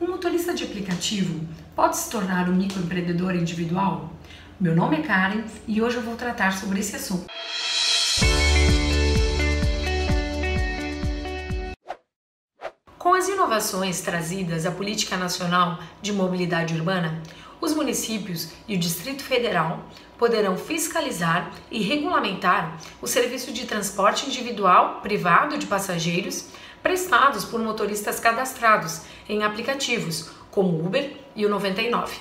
Um motorista de aplicativo pode se tornar um microempreendedor individual? Meu nome é Karen e hoje eu vou tratar sobre esse assunto. Com as inovações trazidas à Política Nacional de Mobilidade Urbana, os municípios e o Distrito Federal poderão fiscalizar e regulamentar o serviço de transporte individual privado de passageiros prestados por motoristas cadastrados em aplicativos como Uber e o 99.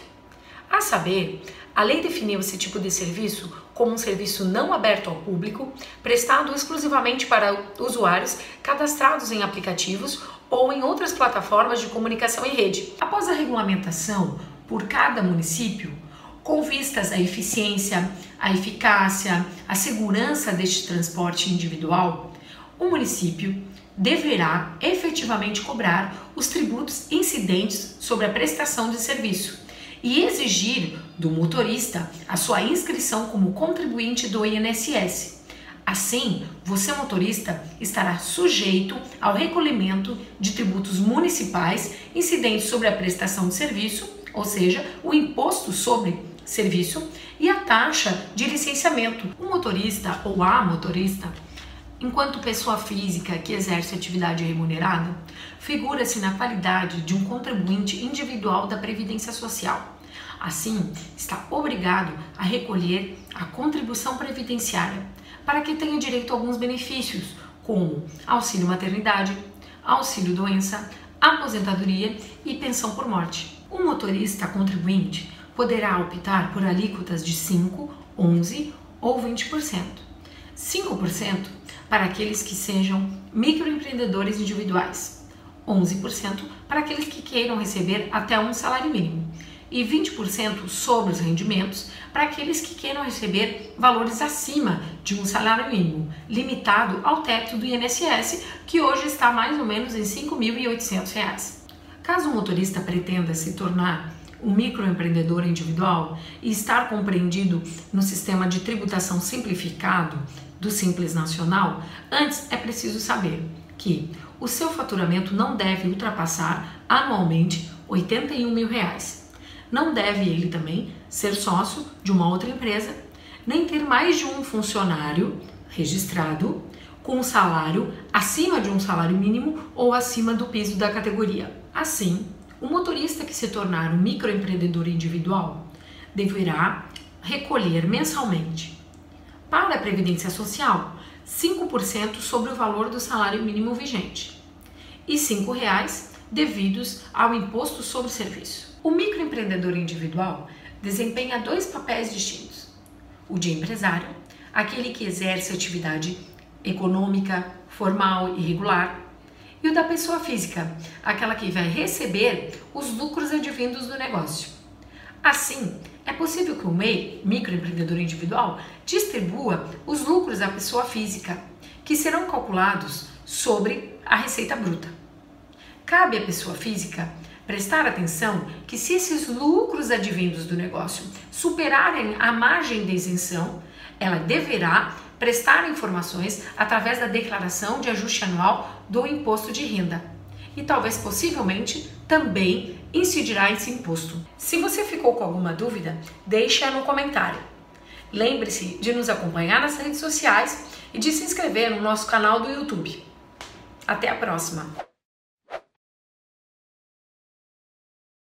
A saber, a lei definiu esse tipo de serviço como um serviço não aberto ao público, prestado exclusivamente para usuários cadastrados em aplicativos ou em outras plataformas de comunicação em rede. Após a regulamentação por cada município, com vistas à eficiência, à eficácia, à segurança deste transporte individual, o município deverá efetivamente cobrar os tributos incidentes sobre a prestação de serviço e exigir do motorista a sua inscrição como contribuinte do INSS. Assim, você motorista estará sujeito ao recolhimento de tributos municipais incidentes sobre a prestação de serviço, ou seja, o imposto sobre serviço e a taxa de licenciamento. O motorista ou a motorista Enquanto pessoa física que exerce atividade remunerada, figura-se na qualidade de um contribuinte individual da Previdência Social. Assim, está obrigado a recolher a contribuição previdenciária para que tenha direito a alguns benefícios, como auxílio maternidade, auxílio doença, aposentadoria e pensão por morte. O motorista contribuinte poderá optar por alíquotas de 5, 11 ou 20%. 5% para aqueles que sejam microempreendedores individuais, 11% para aqueles que queiram receber até um salário mínimo e 20% sobre os rendimentos para aqueles que queiram receber valores acima de um salário mínimo, limitado ao teto do INSS, que hoje está mais ou menos em R$ 5.800. Caso o motorista pretenda se tornar um microempreendedor individual e estar compreendido no sistema de tributação simplificado do Simples Nacional, antes é preciso saber que o seu faturamento não deve ultrapassar anualmente 81 mil reais. Não deve ele também ser sócio de uma outra empresa, nem ter mais de um funcionário registrado com salário acima de um salário mínimo ou acima do piso da categoria. Assim, o motorista que se tornar um microempreendedor individual deverá recolher mensalmente para a Previdência Social, 5% sobre o valor do salário mínimo vigente e R$ 5,00 devidos ao imposto sobre serviço. O microempreendedor individual desempenha dois papéis distintos: o de empresário, aquele que exerce atividade econômica, formal e regular, e o da pessoa física, aquela que vai receber os lucros advindos do negócio. Assim, é possível que o MEI, microempreendedor individual, distribua os lucros da pessoa física, que serão calculados sobre a receita bruta. Cabe à pessoa física prestar atenção que se esses lucros advindos do negócio superarem a margem de isenção, ela deverá prestar informações através da declaração de ajuste anual do imposto de renda e talvez possivelmente também incidirá esse imposto. Se você ficou com alguma dúvida, deixe-a no comentário. Lembre-se de nos acompanhar nas redes sociais e de se inscrever no nosso canal do YouTube. Até a próxima!